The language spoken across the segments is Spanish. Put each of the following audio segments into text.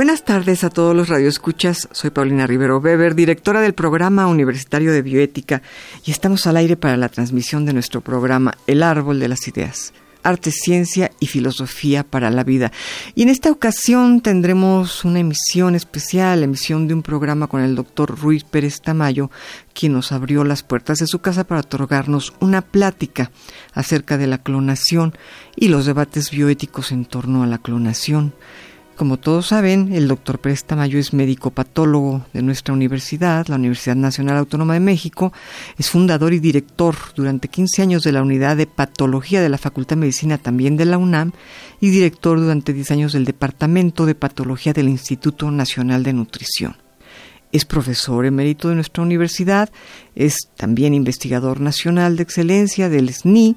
Buenas tardes a todos los radioescuchas. Soy Paulina Rivero Weber, directora del programa universitario de bioética, y estamos al aire para la transmisión de nuestro programa El Árbol de las Ideas. Arte, Ciencia y Filosofía para la Vida. Y en esta ocasión tendremos una emisión especial, emisión de un programa con el doctor Ruiz Pérez Tamayo, quien nos abrió las puertas de su casa para otorgarnos una plática acerca de la clonación y los debates bioéticos en torno a la clonación. Como todos saben, el doctor Pérez Tamayo es médico patólogo de nuestra universidad, la Universidad Nacional Autónoma de México. Es fundador y director durante 15 años de la unidad de patología de la Facultad de Medicina también de la UNAM y director durante 10 años del Departamento de Patología del Instituto Nacional de Nutrición. Es profesor emérito de nuestra universidad, es también investigador nacional de excelencia del SNI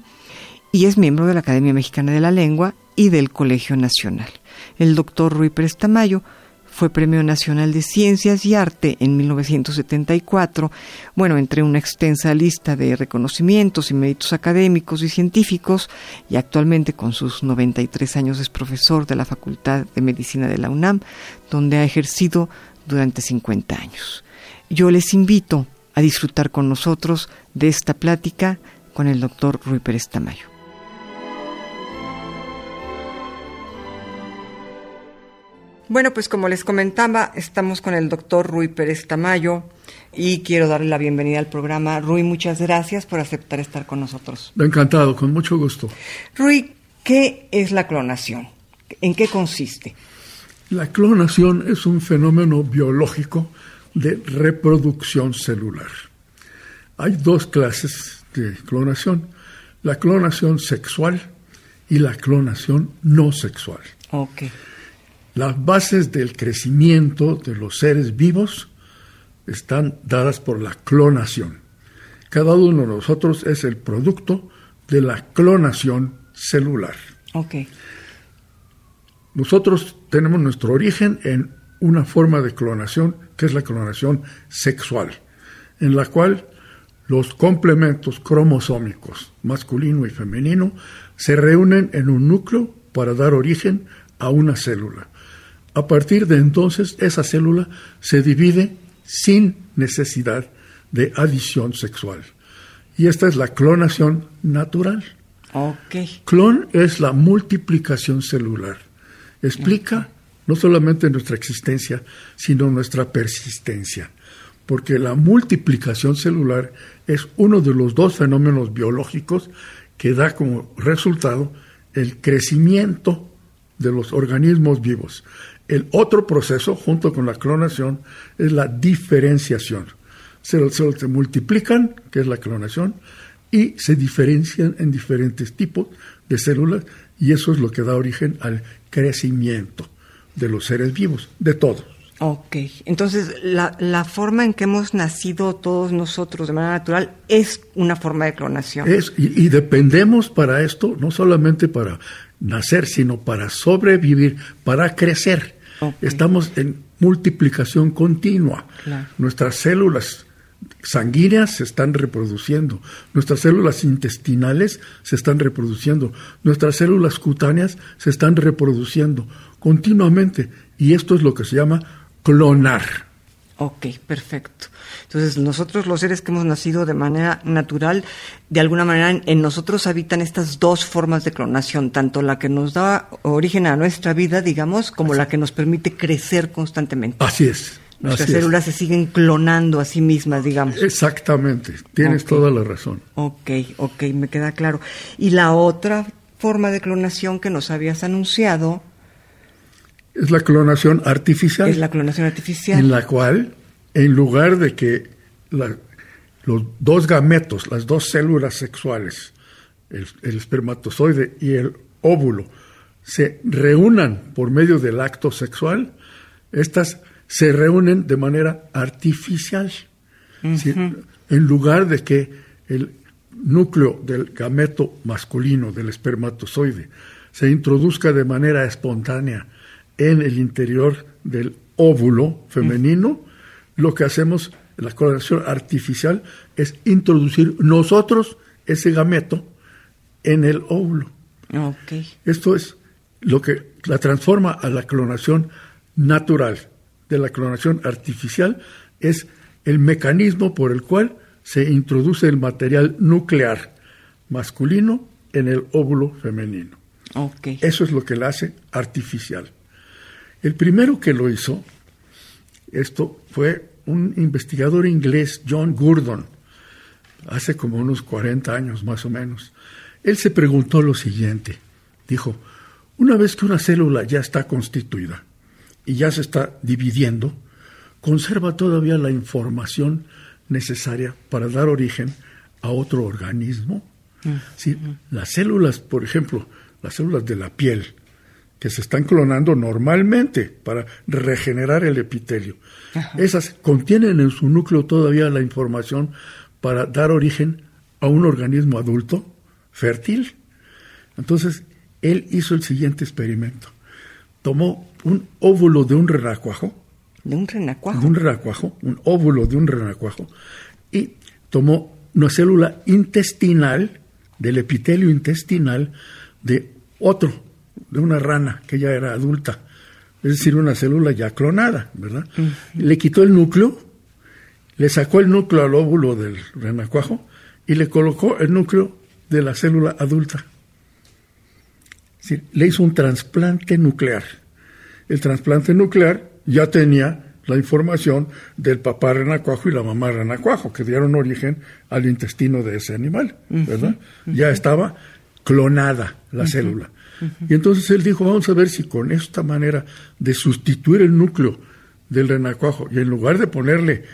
y es miembro de la Academia Mexicana de la Lengua y del Colegio Nacional. El doctor Rui Pérez Tamayo fue Premio Nacional de Ciencias y Arte en 1974, bueno, entre una extensa lista de reconocimientos y méritos académicos y científicos, y actualmente con sus 93 años es profesor de la Facultad de Medicina de la UNAM, donde ha ejercido durante 50 años. Yo les invito a disfrutar con nosotros de esta plática con el doctor Rui Pérez Tamayo. Bueno, pues como les comentaba, estamos con el doctor Rui Pérez Tamayo y quiero darle la bienvenida al programa. Rui, muchas gracias por aceptar estar con nosotros. Encantado, con mucho gusto. Rui, ¿qué es la clonación? ¿En qué consiste? La clonación es un fenómeno biológico de reproducción celular. Hay dos clases de clonación, la clonación sexual y la clonación no sexual. Okay. Las bases del crecimiento de los seres vivos están dadas por la clonación. Cada uno de nosotros es el producto de la clonación celular. Okay. Nosotros tenemos nuestro origen en una forma de clonación que es la clonación sexual, en la cual los complementos cromosómicos masculino y femenino se reúnen en un núcleo para dar origen a una célula. A partir de entonces, esa célula se divide sin necesidad de adición sexual. Y esta es la clonación natural. Okay. Clon es la multiplicación celular. Explica no solamente nuestra existencia, sino nuestra persistencia. Porque la multiplicación celular es uno de los dos fenómenos biológicos que da como resultado el crecimiento de los organismos vivos. El otro proceso, junto con la clonación, es la diferenciación. Se, se, multiplican, que es la clonación, y se diferencian en diferentes tipos de células, y eso es lo que da origen al crecimiento de los seres vivos, de todos. Ok, entonces la, la, forma en que hemos nacido todos nosotros de manera natural es una forma de clonación. Es, y, y dependemos para esto, no solamente para nacer, sino para sobrevivir, para crecer. Okay. Estamos en multiplicación continua. Claro. Nuestras células sanguíneas se están reproduciendo, nuestras células intestinales se están reproduciendo, nuestras células cutáneas se están reproduciendo continuamente. Y esto es lo que se llama clonar. Ok, perfecto. Entonces, nosotros los seres que hemos nacido de manera natural, de alguna manera en, en, nosotros habitan estas dos formas de clonación, tanto la que nos da origen a nuestra vida, digamos, como Así. la que nos permite crecer constantemente. Así es. Nuestras así células es. se siguen clonando a sí mismas, digamos. Exactamente, tienes toda la razón. Ok, ok, me queda claro. Y la otra forma de clonación que nos habías anunciado Es la clonación artificial. es la clonación artificial. en la cual, en lugar de que la- los dos gametos, las dos células sexuales, el, espermatozoide y el óvulo se reúnan por medio del acto sexual, estas se reúnen de manera artificial. En lugar de que el núcleo del gameto masculino, del espermatozoide, se introduzca de manera espontánea en el interior del óvulo femenino, lo que hacemos, la coloración artificial, es introducir nosotros ese gameto en el óvulo. Esto es lo que la transforma a la clonación natural. De la clonación artificial es el mecanismo por el cual se introduce el material nuclear masculino en el óvulo femenino. Eso es lo que la hace artificial. El primero que lo hizo, esto fue un investigador inglés, John Gurdon, hace como unos 40 años más o menos. Él se preguntó lo siguiente, dijo, una vez que una célula ya está constituida y ya se está dividiendo, conserva todavía la información necesaria para dar origen a otro organismo. Si las células, por ejemplo, las células de la piel, que se están clonando normalmente para regenerar el epitelio. Esas contienen en su núcleo todavía la información para dar origen a un organismo adulto fértil. Entonces, él hizo el siguiente experimento. Tomó un óvulo de un renacuajo. ¿De un renacuajo? De un renacuajo, un óvulo de un renacuajo. Y tomó una célula intestinal, del epitelio intestinal, de otro de una rana que ya era adulta, es decir, una célula ya clonada, ¿verdad? Le quitó el núcleo, le sacó el núcleo al óvulo del renacuajo y le colocó el núcleo de la célula adulta. Es decir, le hizo un trasplante nuclear. El trasplante nuclear ya tenía la información del papá renacuajo y la mamá renacuajo, que dieron origen al intestino de ese animal, ¿verdad? Ya estaba clonada la célula. Y entonces él dijo, vamos a ver si con esta manera de sustituir el núcleo del renacuajo y en lugar de ponerle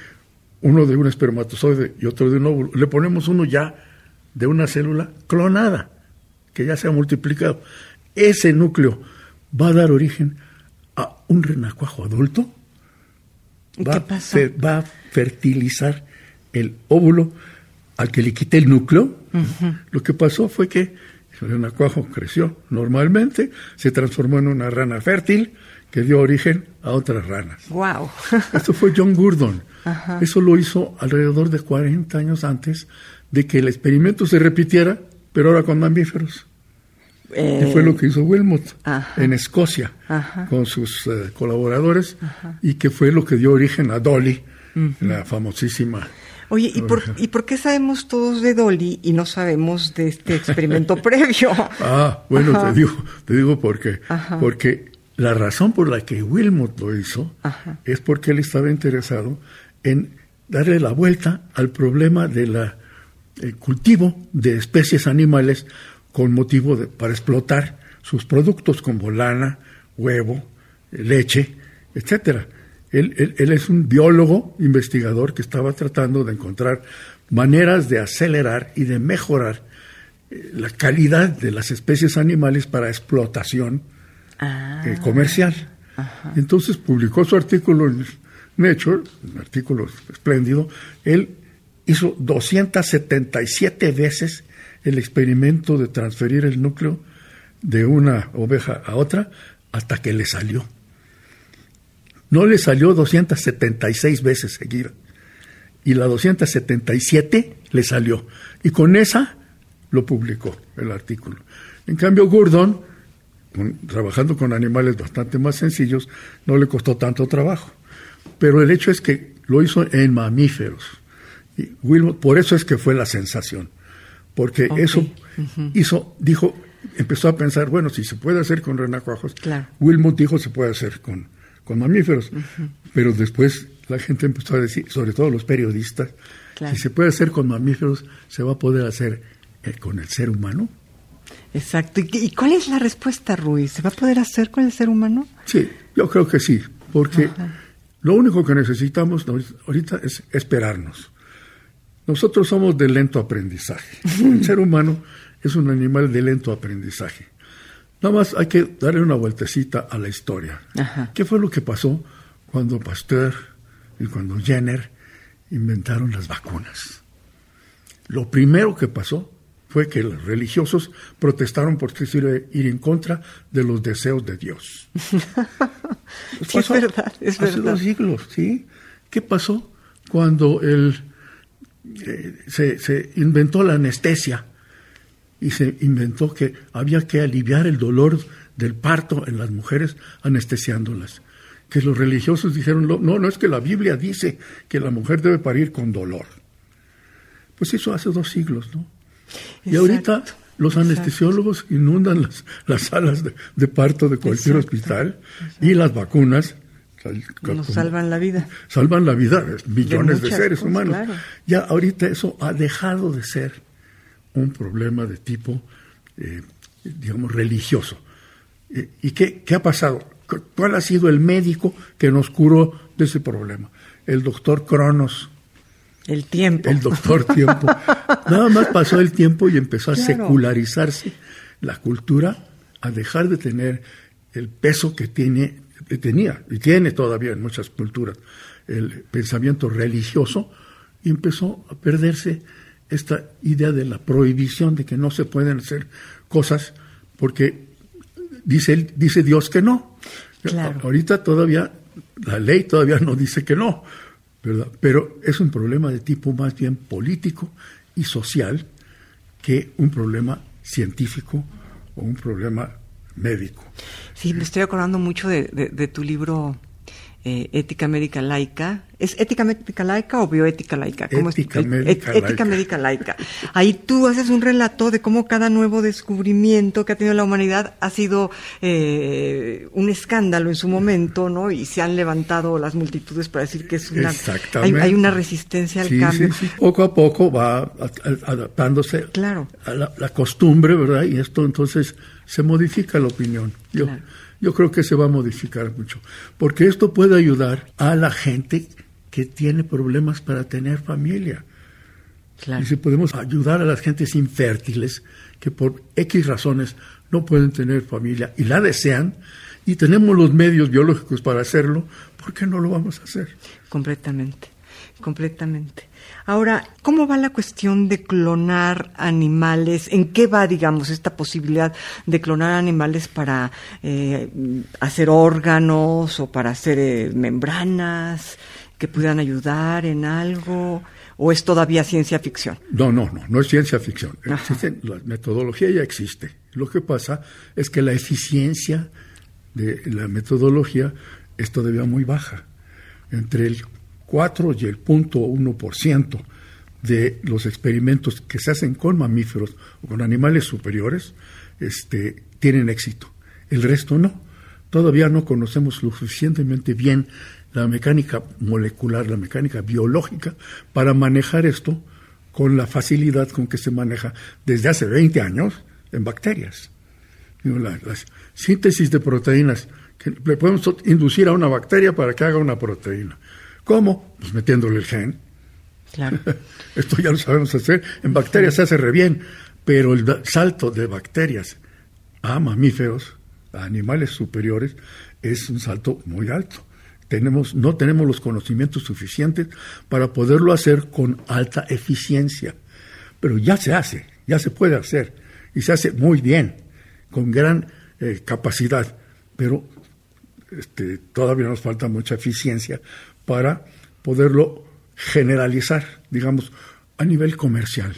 uno de un espermatozoide y otro de un óvulo, le ponemos uno ya de una célula clonada, que ya se ha multiplicado. Ese núcleo va a dar origen a un renacuajo adulto. Va, va a fertilizar el óvulo al que le quité el núcleo. Lo que pasó fue que el renacuajo creció normalmente, se transformó en una rana fértil que dio origen a otras ranas. Wow. Esto fue John Gurdon. Eso lo hizo alrededor de 40 años antes de que el experimento se repitiera, pero ahora con mamíferos. Y fue lo que hizo Wilmot en Escocia con sus eh, colaboradores y que fue lo que dio origen a Dolly, la famosísima Oye, ¿y por, ¿y por qué sabemos todos de Dolly y no sabemos de este experimento previo? Ah, bueno, te digo, te digo por qué. Porque la razón por la que Wilmot lo hizo es porque él estaba interesado en darle la vuelta al problema del cultivo de especies animales con motivo de, para explotar sus productos como lana, huevo, leche, etcétera. Él, es un biólogo investigador que estaba tratando de encontrar maneras de acelerar y de mejorar eh, la calidad de las especies animales para explotación ah. eh, comercial. Entonces publicó su artículo en Nature, un artículo espléndido. Él hizo 277 veces el experimento de transferir el núcleo de una oveja a otra hasta que le salió. No le salió 276 veces seguida. Y la 277 le salió. Y con esa lo publicó el artículo. En cambio, Gordon, trabajando con animales bastante más sencillos, no le costó tanto trabajo. Pero el hecho es que lo hizo en mamíferos. Y por eso es que fue la sensación. Porque eso hizo, dijo, empezó a pensar, bueno, si se puede hacer con renacuajos, Wilmot dijo se puede hacer con, con mamíferos. Pero después la gente empezó a decir, sobre todo los periodistas, si se puede hacer con mamíferos, se va a poder hacer eh, con el ser humano. Exacto. ¿Y, cuál es la respuesta, Ruiz? ¿Se va a poder hacer con el ser humano? Sí, yo creo que sí, porque lo único que necesitamos ahorita es esperarnos. Nosotros somos de lento aprendizaje. El ser humano es un animal de lento aprendizaje. Nada más hay que darle una vueltecita a la historia. ¿Qué fue lo que pasó cuando Pasteur y cuando Jenner inventaron las vacunas? Lo primero que pasó fue que los religiosos protestaron sirve ir en contra de los deseos de Dios. es verdad, es hace dos siglos, ¿sí? ¿Qué pasó cuando el, eh, se, se inventó la anestesia y se inventó que había que aliviar el dolor del parto en las mujeres anestesiándolas? Que los religiosos dijeron, no, no es que la Biblia dice que la mujer debe parir con dolor. Pues eso hace dos siglos, ¿no? Y ahorita los anestesiólogos inundan las, las salas de, parto de cualquier hospital y las vacunas nos salvan la vida. Salvan la vida de millones de, seres humanos. Ya ahorita eso ha dejado de ser un problema de tipo, eh, digamos, religioso. Eh, ¿Y qué, qué ha pasado? ¿Cuál ha sido el médico que nos curó de ese problema? El doctor Cronos el tiempo. El doctor tiempo. Nada más pasó el tiempo y empezó a secularizarse la cultura, a dejar de tener el peso que tiene, tenía y tiene todavía en muchas culturas el pensamiento religioso y empezó a perderse esta idea de la prohibición de que no se pueden hacer cosas porque dice dice Dios que no. Ahorita todavía la ley todavía no dice que no, pero es un problema de tipo más bien político y social que un problema científico o un problema médico. Sí, me estoy acordando mucho de, de tu libro eh, ética médica laica. ¿Es ética médica laica o bioética laica? ética, médica, laica. ética médica laica. Ahí tú haces un relato de cómo cada nuevo descubrimiento que ha tenido la humanidad ha sido eh, un escándalo en su momento, ¿no? Y se han levantado las multitudes para decir que es una... Hay, una resistencia al cambio. Sí, Poco a poco va adaptándose claro. a la, costumbre, ¿verdad? Y esto entonces se modifica la opinión. Yo, yo creo que se va a modificar mucho, porque esto puede ayudar a la gente que tiene problemas para tener familia. Y si podemos ayudar a las gentes infértiles que por X razones no pueden tener familia y la desean, y tenemos los medios biológicos para hacerlo, ¿por qué no lo vamos a hacer? Completamente, completamente. Ahora, ¿cómo va la cuestión de clonar animales? ¿En qué va, digamos, esta posibilidad de clonar animales para eh, hacer órganos o para hacer eh, membranas que puedan ayudar en algo? ¿O es todavía ciencia ficción? No, no, no, no es ciencia ficción. la metodología ya existe. Lo que pasa es que la eficiencia de la metodología es todavía muy baja. Entre el 4 y el 0.1% de los experimentos que se hacen con mamíferos o con animales superiores este, tienen éxito. El resto no. Todavía no conocemos lo suficientemente bien la mecánica molecular, la mecánica biológica, para manejar esto con la facilidad con que se maneja desde hace 20 años en bacterias. La, síntesis de proteínas, que le podemos inducir a una bacteria para que haga una proteína. ¿Cómo? Pues metiéndole el gen. Claro. Esto ya lo sabemos hacer. En bacterias se hace re bien, pero el salto de bacterias a mamíferos, a animales superiores, es un salto muy alto. Tenemos, no tenemos los conocimientos suficientes para poderlo hacer con alta eficiencia. Pero ya se hace, ya se puede hacer. Y se hace muy bien, con gran eh, capacidad. Pero este, todavía nos falta mucha eficiencia para poderlo generalizar, digamos, a nivel comercial.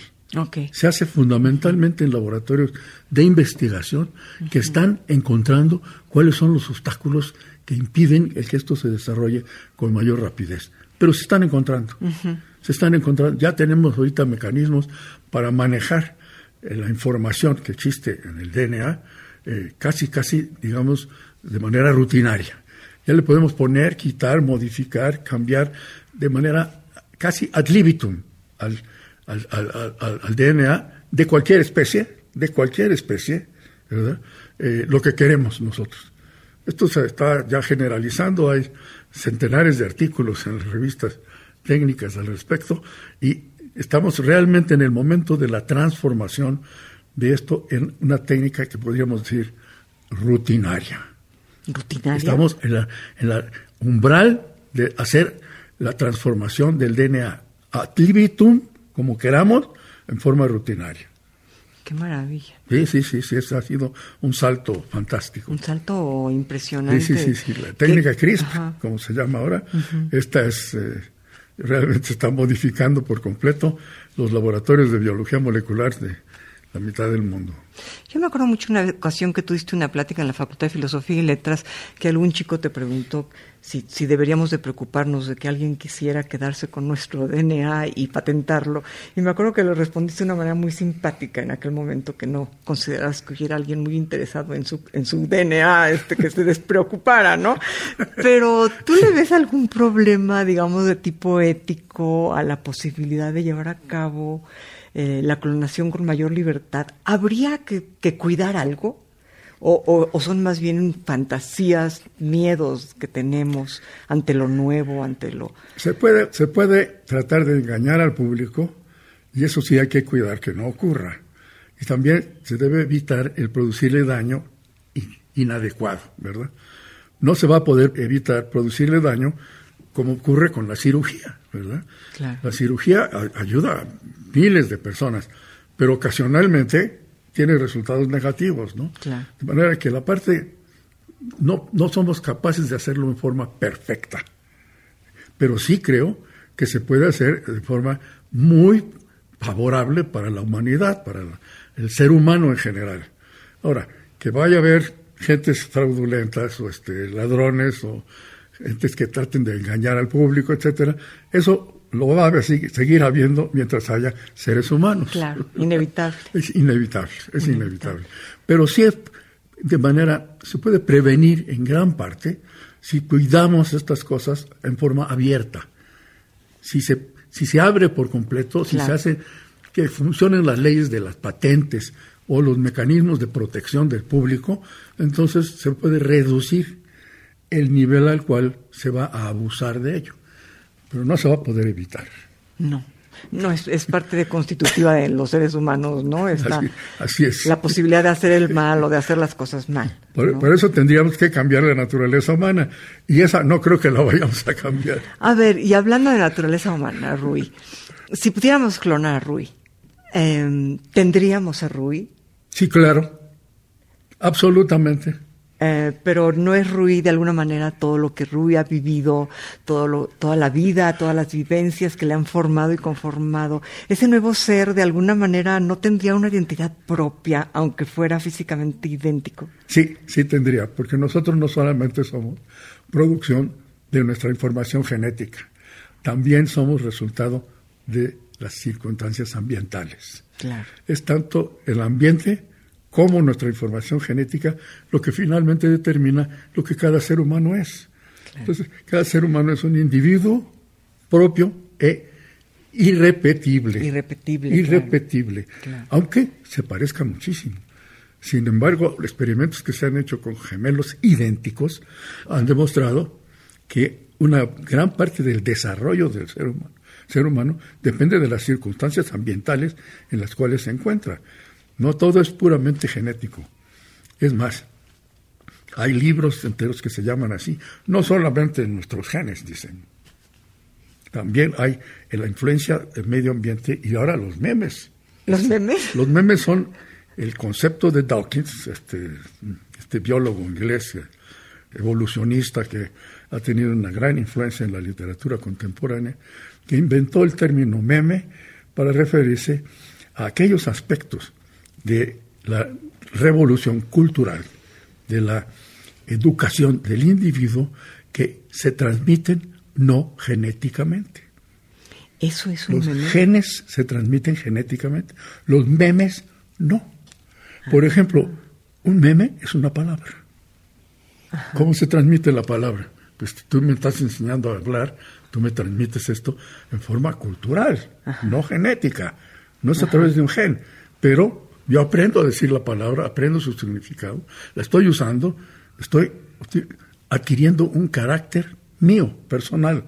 Se hace fundamentalmente en laboratorios de investigación que están encontrando cuáles son los obstáculos que impiden el que esto se desarrolle con mayor rapidez. Pero se están encontrando. Se están encontrando. Ya tenemos ahorita mecanismos para manejar eh, la información que existe en el DNA eh, casi, casi, digamos, de manera rutinaria. Ya le podemos poner, quitar, modificar, cambiar de manera casi ad libitum al, al, DNA de cualquier especie, de cualquier especie, ¿verdad? Eh, lo que queremos nosotros. Esto se está ya generalizando, hay centenares de artículos en las revistas técnicas al respecto y estamos realmente en el momento de la transformación de esto en una técnica que podríamos decir rutinaria. Rutinaria. Estamos en la, en la umbral de hacer la transformación del DNA ad libitum, como queramos, en forma rutinaria. Qué maravilla. Sí, sí, sí, sí, eso ha sido un salto fantástico. Un salto impresionante. Sí, sí, sí, sí. La técnica CRISP, como se llama ahora, esta es, eh, realmente está modificando por completo los laboratorios de biología molecular de la mitad del mundo. Yo me acuerdo mucho una ocasión que tuviste una plática en la Facultad de Filosofía y Letras que algún chico te preguntó si, si deberíamos de preocuparnos de que alguien quisiera quedarse con nuestro DNA y patentarlo. Y me acuerdo que lo respondiste de una manera muy simpática en aquel momento, que no consideras que hubiera alguien muy interesado en su, en su DNA, este, que se despreocupara, ¿no? Pero ¿tú le ves algún problema, digamos, de tipo ético a la posibilidad de llevar a cabo eh, la clonación con mayor libertad, ¿habría que, cuidar algo? O, o, o, son más bien fantasías, miedos que tenemos ante lo nuevo, ante lo... Se puede, se puede tratar de engañar al público y eso sí hay que cuidar que no ocurra. Y también se debe evitar el producirle daño inadecuado, ¿verdad? No se va a poder evitar producirle daño como ocurre con la cirugía, ¿verdad? Claro. La cirugía ayuda a miles de personas, pero ocasionalmente tiene resultados negativos, ¿no? Claro. De manera que la parte no, no somos capaces de hacerlo en forma perfecta, pero sí creo que se puede hacer de forma muy favorable para la humanidad, para el ser humano en general. Ahora, que vaya a haber gentes fraudulentas o este, ladrones o gentes que traten de engañar al público, etcétera, eso lo va a seguir habiendo mientras haya seres humanos. Claro, inevitable. Es inevitable, es inevitable. inevitable. Pero sí es de manera, se puede prevenir en gran parte si cuidamos estas cosas en forma abierta. Si se, si se abre por completo, si Claro. se hace que funcionen las leyes de las patentes o los mecanismos de protección del público, entonces se puede reducir el nivel al cual se va a abusar de ello. Pero no se va a poder evitar. No, no, es, es parte de constitutiva de los seres humanos, ¿no? Está Así, así es. la posibilidad de hacer el mal o de hacer las cosas mal. Por, ¿no? por eso tendríamos que cambiar la naturaleza humana. Y esa no creo que la vayamos a cambiar. A ver, y hablando de naturaleza humana, Rui, si pudiéramos clonar a Rui, eh, ¿tendríamos a Rui? Sí, claro. Absolutamente. Eh, pero no es Rui de alguna manera todo lo que Rui ha vivido, todo lo, toda la vida, todas las vivencias que le han formado y conformado. Ese nuevo ser de alguna manera no tendría una identidad propia, aunque fuera físicamente idéntico. Sí, sí tendría, porque nosotros no solamente somos producción de nuestra información genética, también somos resultado de las circunstancias ambientales. Claro. Es tanto el ambiente como nuestra información genética lo que finalmente determina lo que cada ser humano es. Claro. Entonces, cada ser humano es un individuo propio e irrepetible. Irrepetible. Irrepetible. Claro. Aunque se parezca muchísimo. Sin embargo, los experimentos que se han hecho con gemelos idénticos han demostrado que una gran parte del desarrollo del ser humano, ser humano depende de las circunstancias ambientales en las cuales se encuentra. No todo es puramente genético. Es más, hay libros enteros que se llaman así, no solamente en nuestros genes, dicen. También hay en la influencia del medio ambiente y ahora los memes. ¿Los memes? Los memes son el concepto de Dawkins, este, este biólogo inglés eh, evolucionista que ha tenido una gran influencia en la literatura contemporánea, que inventó el término meme para referirse a aquellos aspectos de la revolución cultural, de la educación del individuo que se transmiten no genéticamente. Eso es un Los meme. genes se transmiten genéticamente, los memes no. Por ejemplo, un meme es una palabra. ¿Cómo se transmite la palabra? Pues tú me estás enseñando a hablar, tú me transmites esto en forma cultural, no genética. No es a través de un gen, pero yo aprendo a decir la palabra, aprendo su significado, la estoy usando, estoy, adquiriendo un carácter mío, personal.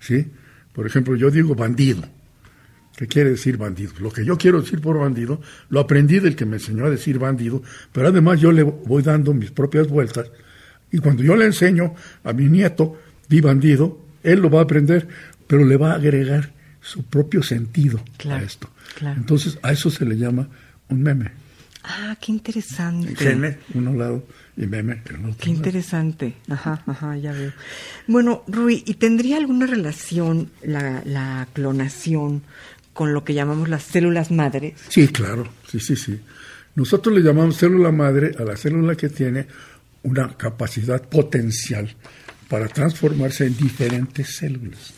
¿sí? Por ejemplo, yo digo bandido, que quiere decir bandido. Lo que yo quiero decir por bandido, lo aprendí del que me enseñó a decir bandido, pero además yo le voy dando mis propias vueltas y cuando yo le enseño a mi nieto, di bandido, él lo va a aprender, pero le va a agregar su propio sentido a esto. Entonces a eso se le llama un meme. Ah, qué interesante. Gene, uno lado, y meme, el otro Qué interesante. Ajá, ajá, ya veo. Bueno, Rui, ¿y tendría alguna relación la, la clonación con lo que llamamos las células madres? Sí, claro, sí, sí, sí. Nosotros le llamamos célula madre a la célula que tiene una capacidad potencial para transformarse en diferentes células.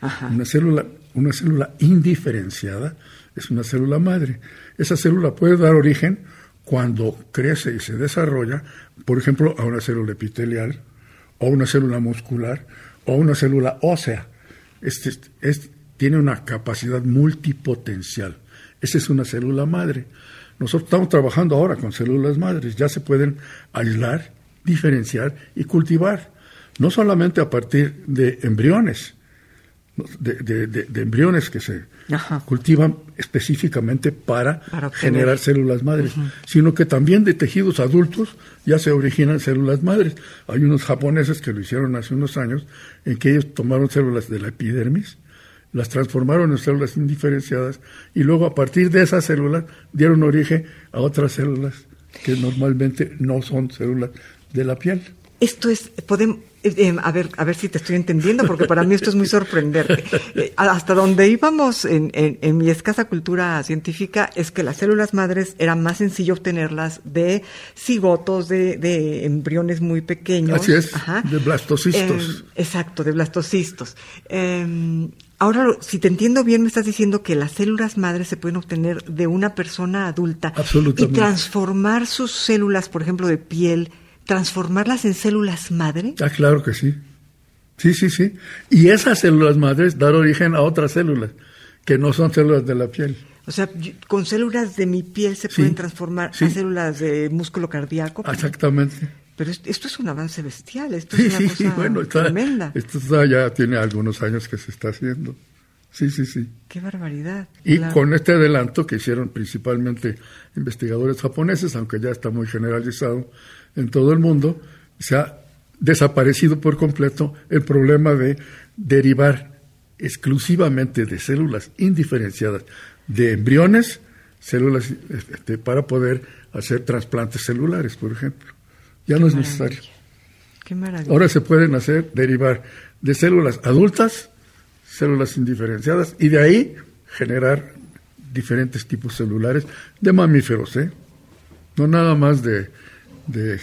Ajá. Una célula, una célula indiferenciada es una célula madre. Esa célula puede dar origen cuando crece y se desarrolla, por ejemplo, a una célula epitelial, o una célula muscular, o una célula ósea. Este, tiene una capacidad multipotencial. Esa es una célula madre. Nosotros estamos trabajando ahora con células madres, ya se pueden aislar, diferenciar y cultivar, no solamente a partir de embriones, de, embriones que se cultivan específicamente para, generar células madres, sino que también de tejidos adultos ya se originan células madres. Hay unos japoneses que lo hicieron hace unos años, en que ellos tomaron células de la epidermis, las transformaron en células indiferenciadas y luego a partir de esas células dieron origen a otras células que normalmente no son células de la piel. Esto es, podemos, eh, eh, a ver, a ver si te estoy entendiendo, porque para mí esto es muy sorprendente. Eh, hasta donde íbamos en, en, mi escasa cultura científica es que las células madres era más sencillo obtenerlas de cigotos, de, de embriones muy pequeños. Así es, de blastocistos. exacto, de blastocistos. Em, ahora, si te entiendo bien, me estás diciendo que las células madres se pueden obtener de una persona adulta y transformar sus células, por ejemplo, de piel transformarlas en células madre? Ah, claro que sí. Sí, sí, sí. Y esas células madres dar origen a otras células que no son células de la piel. O sea, con células de mi piel se pueden transformar a células de músculo cardíaco. Exactamente. Pero esto es un avance bestial, esto es una cosa bueno, tremenda. Esto ya tiene algunos años que se está haciendo. Sí, sí, sí. Qué barbaridad. Y con este adelanto que hicieron principalmente investigadores japoneses, aunque ya está muy generalizado, en todo el mundo, se ha desaparecido por completo el problema de derivar exclusivamente de células indiferenciadas de embriones, células este, para poder hacer trasplantes celulares, por ejemplo. Ya no es necesario. Qué maravilla. Ahora se pueden hacer derivar de células adultas, células indiferenciadas, y de ahí generar diferentes tipos celulares de mamíferos, ¿eh? No nada más de de,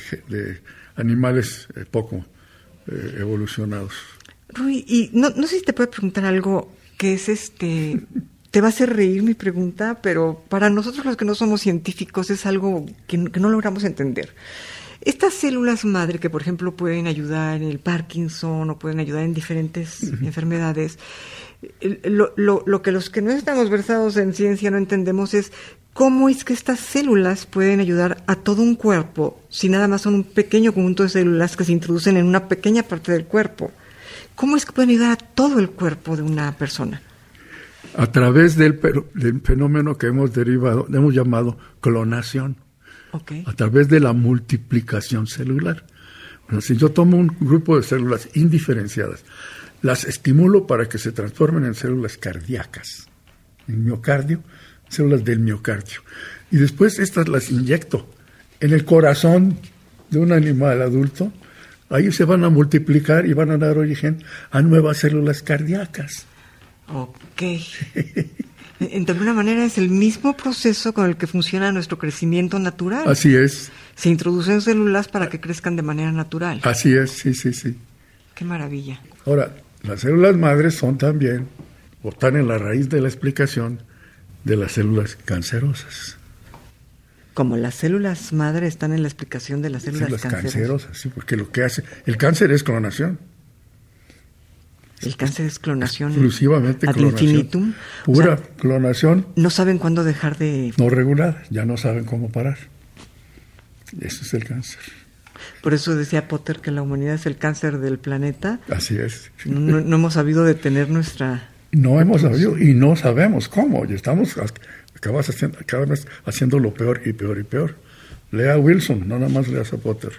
animales eh, poco eh, evolucionados. Rui, y no, no sé si te puedo preguntar algo que es este te va a hacer reír mi pregunta, pero para nosotros los que no somos científicos es algo que, no logramos entender. Estas células madre que, por ejemplo, pueden ayudar en el Parkinson o pueden ayudar en diferentes enfermedades, lo, lo, lo, que los que no estamos versados en ciencia no entendemos es cómo es que estas células pueden ayudar a todo un cuerpo si nada más son un pequeño conjunto de células que se introducen en una pequeña parte del cuerpo. ¿Cómo es que pueden ayudar a todo el cuerpo de una persona? A través del, fenómeno que hemos derivado, hemos llamado clonación. A través de la multiplicación celular. si yo tomo un grupo de células indiferenciadas, las estimulo para que se transformen en células cardíacas, en miocardio, células del miocardio. Y después estas las inyecto en el corazón de un animal adulto. Ahí se van a multiplicar y van a dar origen a nuevas células cardíacas. Ok. de alguna manera es el mismo proceso con el que funciona nuestro crecimiento natural. Así es. Se introducen células para que crezcan de manera natural. Así es, sí, sí, sí. Qué maravilla. Ahora, las células madres son también, o están en la raíz de la explicación, de las células cancerosas. Como las células madre están en la explicación de las células, cancerosas. Sí, porque lo que hace, el cáncer es clonación. El cáncer es clonación. Exclusivamente ad clonación. Infinitum. Pura clonación. No saben cuándo dejar de. No regular, ya no saben cómo parar. Ese es el cáncer. Por eso decía Potter que la humanidad es el cáncer del planeta. Así es. No, no hemos sabido detener nuestra No hemos sabido y no sabemos cómo. Y estamos acabas haciendo, cada vez haciendo lo peor y peor y peor. Lea Wilson, no nada más leas a Potter.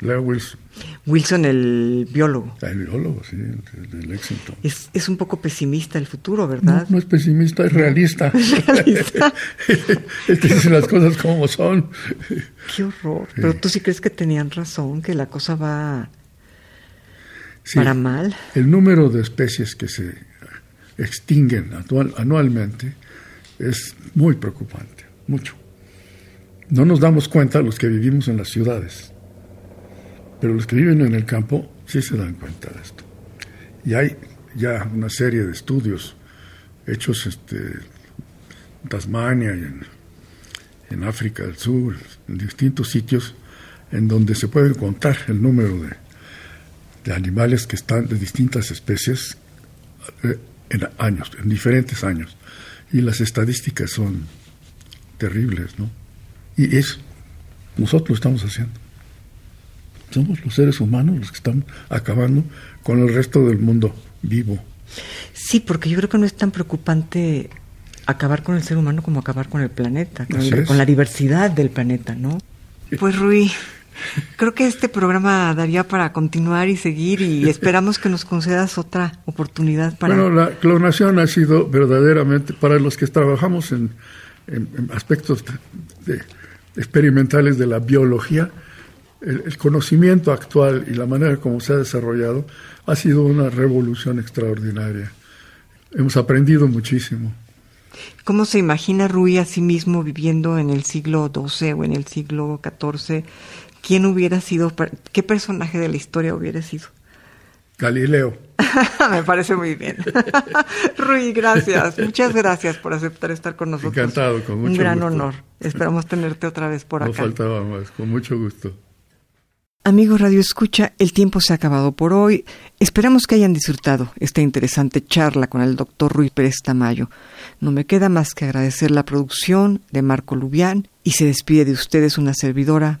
Lea Wilson. Wilson, el biólogo. El biólogo, sí, de Lexington. Es, es un poco pesimista el futuro, ¿verdad? No, es pesimista, es realista. ¿Es realista? es que dicen las cosas como son. Qué horror. Pero tú sí crees que tenían razón, que la cosa va para mal. El número de especies que se extinguen anualmente es muy preocupante, mucho. No nos damos cuenta los que vivimos en las ciudades, pero los que viven en el campo sí se dan cuenta de esto. Y hay ya una serie de estudios hechos este, en Tasmania y en, en África del Sur, en distintos sitios, en donde se puede contar el número de, de animales que están de distintas especies eh, en años, en diferentes años. Y las estadísticas son terribles, ¿no? Y es, nosotros lo estamos haciendo. Somos los seres humanos los que estamos acabando con el resto del mundo vivo. Sí, porque yo creo que no es tan preocupante acabar con el ser humano como acabar con el planeta, con, con la diversidad del planeta, ¿no? Pues Rui, Creo que este programa daría para continuar y seguir y esperamos que nos concedas otra oportunidad para... Bueno, la clonación ha sido verdaderamente, para los que trabajamos en, aspectos experimentales de la biología, el, conocimiento actual y la manera como se ha desarrollado ha sido una revolución extraordinaria. Hemos aprendido muchísimo. ¿Cómo se imagina Rui a sí mismo viviendo en el siglo XII o en el siglo XIV ¿quién hubiera sido, qué personaje de la historia hubiera sido? Galileo. Me parece muy bien. Rui, gracias. Muchas gracias por aceptar estar con nosotros. Encantado, con mucho Un gran honor. Esperamos tenerte otra vez por acá. No faltaba más, con mucho gusto. Amigos Radio Escucha, el tiempo se ha acabado por hoy. Esperamos que hayan disfrutado esta interesante charla con el doctor Rui Pérez Tamayo. No me queda más que agradecer la producción de Marco Lubián y se despide de ustedes una servidora,